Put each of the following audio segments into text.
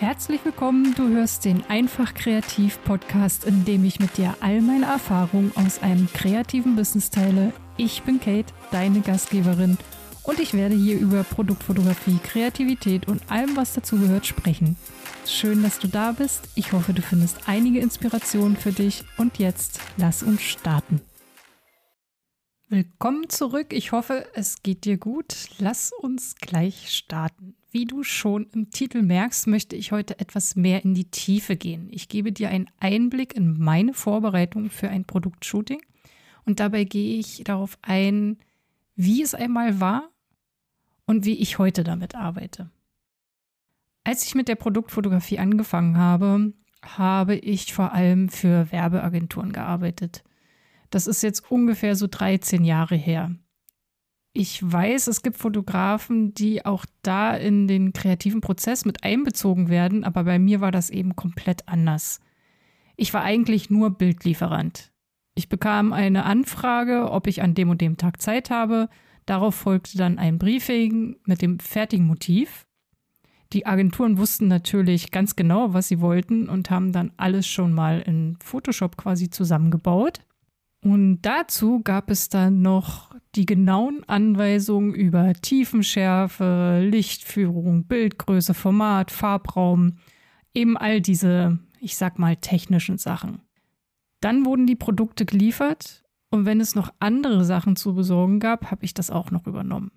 Herzlich willkommen, du hörst den Einfach Kreativ Podcast, in dem ich mit dir all meine Erfahrungen aus einem kreativen Business teile. Ich bin Kate, deine Gastgeberin und ich werde hier über Produktfotografie, Kreativität und allem, was dazugehört, sprechen. Schön, dass du da bist. Ich hoffe, du findest einige Inspirationen für dich und jetzt lass uns starten. Willkommen zurück. Ich hoffe, es geht dir gut. Lass uns gleich starten. Wie du schon im Titel merkst, möchte ich heute etwas mehr in die Tiefe gehen. Ich gebe dir einen Einblick in meine Vorbereitung für ein Produktshooting und dabei gehe ich darauf ein, wie es einmal war und wie ich heute damit arbeite. Als ich mit der Produktfotografie angefangen habe, habe ich vor allem für Werbeagenturen gearbeitet. Das ist jetzt ungefähr so 13 Jahre her. Ich weiß, es gibt Fotografen, die auch da in den kreativen Prozess mit einbezogen werden, aber bei mir war das eben komplett anders. Ich war eigentlich nur Bildlieferant. Ich bekam eine Anfrage, ob ich an dem und dem Tag Zeit habe. Darauf folgte dann ein Briefing mit dem fertigen Motiv. Die Agenturen wussten natürlich ganz genau, was sie wollten und haben dann alles schon mal in Photoshop quasi zusammengebaut. Und dazu gab es dann noch die genauen Anweisungen über Tiefenschärfe, Lichtführung, Bildgröße, Format, Farbraum, eben all diese, ich sag mal, technischen Sachen. Dann wurden die Produkte geliefert und wenn es noch andere Sachen zu besorgen gab, habe ich das auch noch übernommen.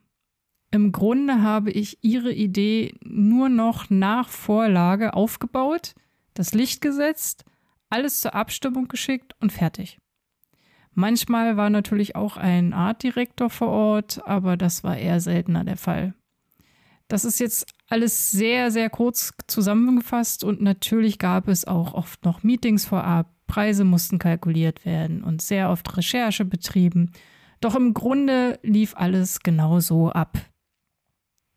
Im Grunde habe ich ihre Idee nur noch nach Vorlage aufgebaut, das Licht gesetzt, alles zur Abstimmung geschickt und fertig. Manchmal war natürlich auch ein Artdirektor vor Ort, aber das war eher seltener der Fall. Das ist jetzt alles sehr, sehr kurz zusammengefasst und natürlich gab es auch oft noch Meetings vorab, Preise mussten kalkuliert werden und sehr oft Recherche betrieben. Doch im Grunde lief alles genau so ab.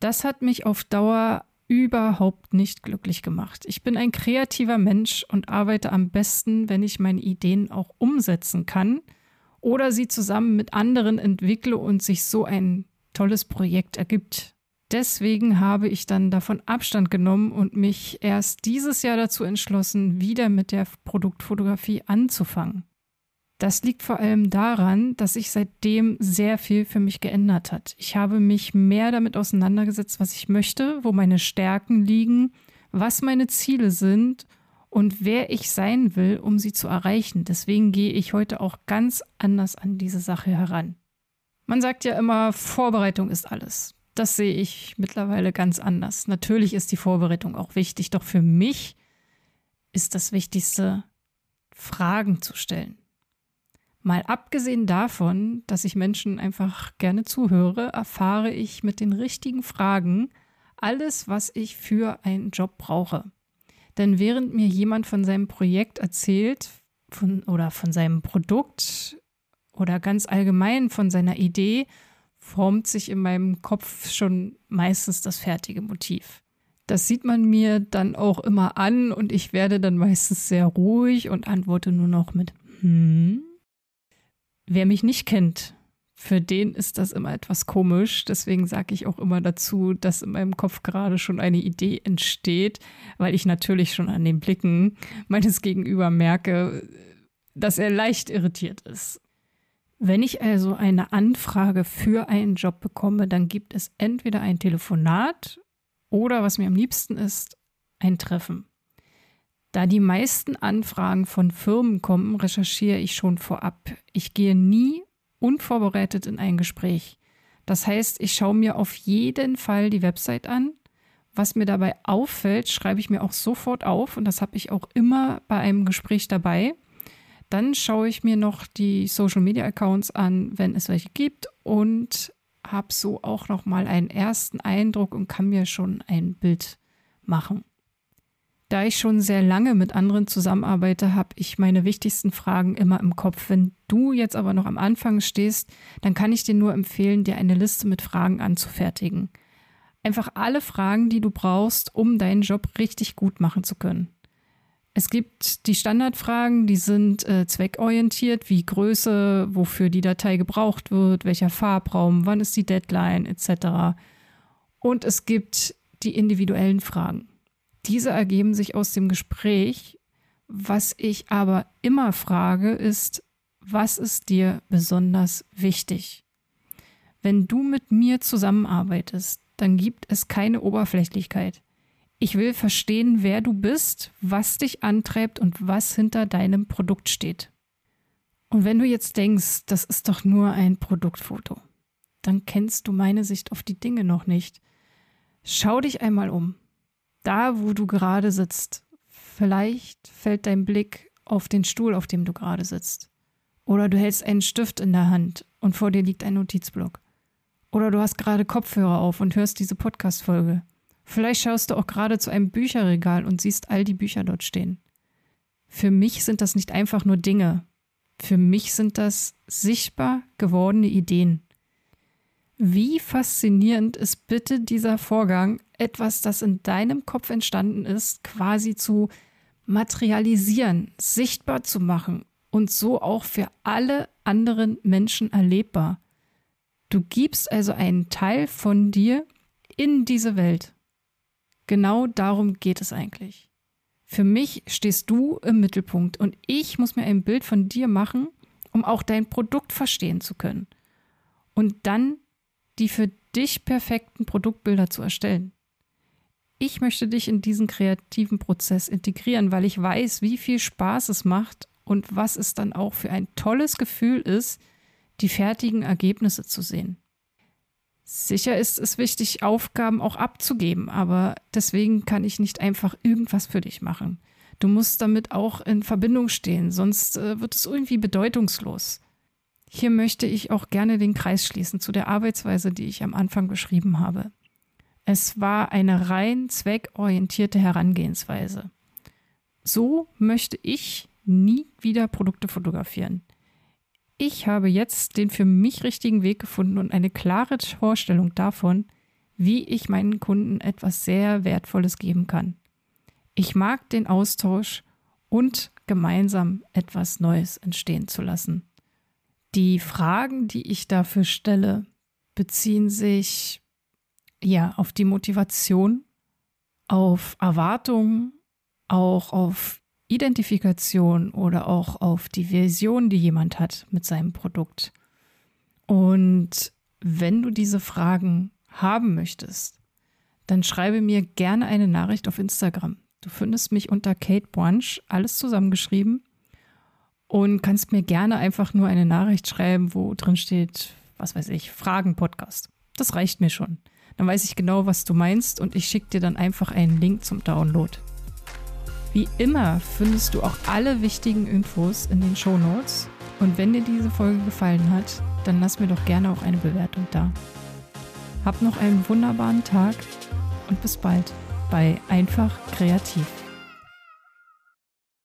Das hat mich auf Dauer überhaupt nicht glücklich gemacht. Ich bin ein kreativer Mensch und arbeite am besten, wenn ich meine Ideen auch umsetzen kann oder sie zusammen mit anderen entwickle und sich so ein tolles Projekt ergibt. Deswegen habe ich dann davon Abstand genommen und mich erst dieses Jahr dazu entschlossen, wieder mit der Produktfotografie anzufangen. Das liegt vor allem daran, dass sich seitdem sehr viel für mich geändert hat. Ich habe mich mehr damit auseinandergesetzt, was ich möchte, wo meine Stärken liegen, was meine Ziele sind und wer ich sein will, um sie zu erreichen. Deswegen gehe ich heute auch ganz anders an diese Sache heran. Man sagt ja immer, Vorbereitung ist alles. Das sehe ich mittlerweile ganz anders. Natürlich ist die Vorbereitung auch wichtig, doch für mich ist das Wichtigste, Fragen zu stellen. Mal abgesehen davon, dass ich Menschen einfach gerne zuhöre, erfahre ich mit den richtigen Fragen alles, was ich für einen Job brauche. Denn während mir jemand von seinem Projekt erzählt von, oder von seinem Produkt oder ganz allgemein von seiner Idee, formt sich in meinem Kopf schon meistens das fertige Motiv. Das sieht man mir dann auch immer an und ich werde dann meistens sehr ruhig und antworte nur noch mit hm. Wer mich nicht kennt, für den ist das immer etwas komisch. Deswegen sage ich auch immer dazu, dass in meinem Kopf gerade schon eine Idee entsteht, weil ich natürlich schon an den Blicken meines Gegenüber merke, dass er leicht irritiert ist. Wenn ich also eine Anfrage für einen Job bekomme, dann gibt es entweder ein Telefonat oder, was mir am liebsten ist, ein Treffen. Da die meisten Anfragen von Firmen kommen, recherchiere ich schon vorab. Ich gehe nie unvorbereitet in ein Gespräch. Das heißt, ich schaue mir auf jeden Fall die Website an. Was mir dabei auffällt, schreibe ich mir auch sofort auf und das habe ich auch immer bei einem Gespräch dabei. Dann schaue ich mir noch die Social Media Accounts an, wenn es welche gibt und habe so auch noch mal einen ersten Eindruck und kann mir schon ein Bild machen. Da ich schon sehr lange mit anderen zusammenarbeite, habe ich meine wichtigsten Fragen immer im Kopf. Wenn du jetzt aber noch am Anfang stehst, dann kann ich dir nur empfehlen, dir eine Liste mit Fragen anzufertigen. Einfach alle Fragen, die du brauchst, um deinen Job richtig gut machen zu können. Es gibt die Standardfragen, die sind äh, zweckorientiert, wie Größe, wofür die Datei gebraucht wird, welcher Farbraum, wann ist die Deadline etc. Und es gibt die individuellen Fragen. Diese ergeben sich aus dem Gespräch. Was ich aber immer frage, ist, was ist dir besonders wichtig? Wenn du mit mir zusammenarbeitest, dann gibt es keine Oberflächlichkeit. Ich will verstehen, wer du bist, was dich antreibt und was hinter deinem Produkt steht. Und wenn du jetzt denkst, das ist doch nur ein Produktfoto, dann kennst du meine Sicht auf die Dinge noch nicht. Schau dich einmal um. Da, wo du gerade sitzt. Vielleicht fällt dein Blick auf den Stuhl, auf dem du gerade sitzt. Oder du hältst einen Stift in der Hand und vor dir liegt ein Notizblock. Oder du hast gerade Kopfhörer auf und hörst diese Podcast-Folge. Vielleicht schaust du auch gerade zu einem Bücherregal und siehst all die Bücher dort stehen. Für mich sind das nicht einfach nur Dinge. Für mich sind das sichtbar gewordene Ideen. Wie faszinierend ist bitte dieser Vorgang, etwas, das in deinem Kopf entstanden ist, quasi zu materialisieren, sichtbar zu machen und so auch für alle anderen Menschen erlebbar. Du gibst also einen Teil von dir in diese Welt. Genau darum geht es eigentlich. Für mich stehst du im Mittelpunkt und ich muss mir ein Bild von dir machen, um auch dein Produkt verstehen zu können. Und dann die für dich perfekten Produktbilder zu erstellen. Ich möchte dich in diesen kreativen Prozess integrieren, weil ich weiß, wie viel Spaß es macht und was es dann auch für ein tolles Gefühl ist, die fertigen Ergebnisse zu sehen. Sicher ist es wichtig, Aufgaben auch abzugeben, aber deswegen kann ich nicht einfach irgendwas für dich machen. Du musst damit auch in Verbindung stehen, sonst äh, wird es irgendwie bedeutungslos. Hier möchte ich auch gerne den Kreis schließen zu der Arbeitsweise, die ich am Anfang beschrieben habe. Es war eine rein zweckorientierte Herangehensweise. So möchte ich nie wieder Produkte fotografieren. Ich habe jetzt den für mich richtigen Weg gefunden und eine klare Vorstellung davon, wie ich meinen Kunden etwas sehr Wertvolles geben kann. Ich mag den Austausch und gemeinsam etwas Neues entstehen zu lassen. Die Fragen, die ich dafür stelle, beziehen sich ja auf die Motivation, auf Erwartungen, auch auf Identifikation oder auch auf die Vision, die jemand hat mit seinem Produkt. Und wenn du diese Fragen haben möchtest, dann schreibe mir gerne eine Nachricht auf Instagram. Du findest mich unter Kate Brunch, alles zusammengeschrieben. Und kannst mir gerne einfach nur eine Nachricht schreiben, wo drin steht, was weiß ich, Fragen-Podcast. Das reicht mir schon. Dann weiß ich genau, was du meinst und ich schicke dir dann einfach einen Link zum Download. Wie immer findest du auch alle wichtigen Infos in den Show Notes. Und wenn dir diese Folge gefallen hat, dann lass mir doch gerne auch eine Bewertung da. Hab noch einen wunderbaren Tag und bis bald bei Einfach Kreativ.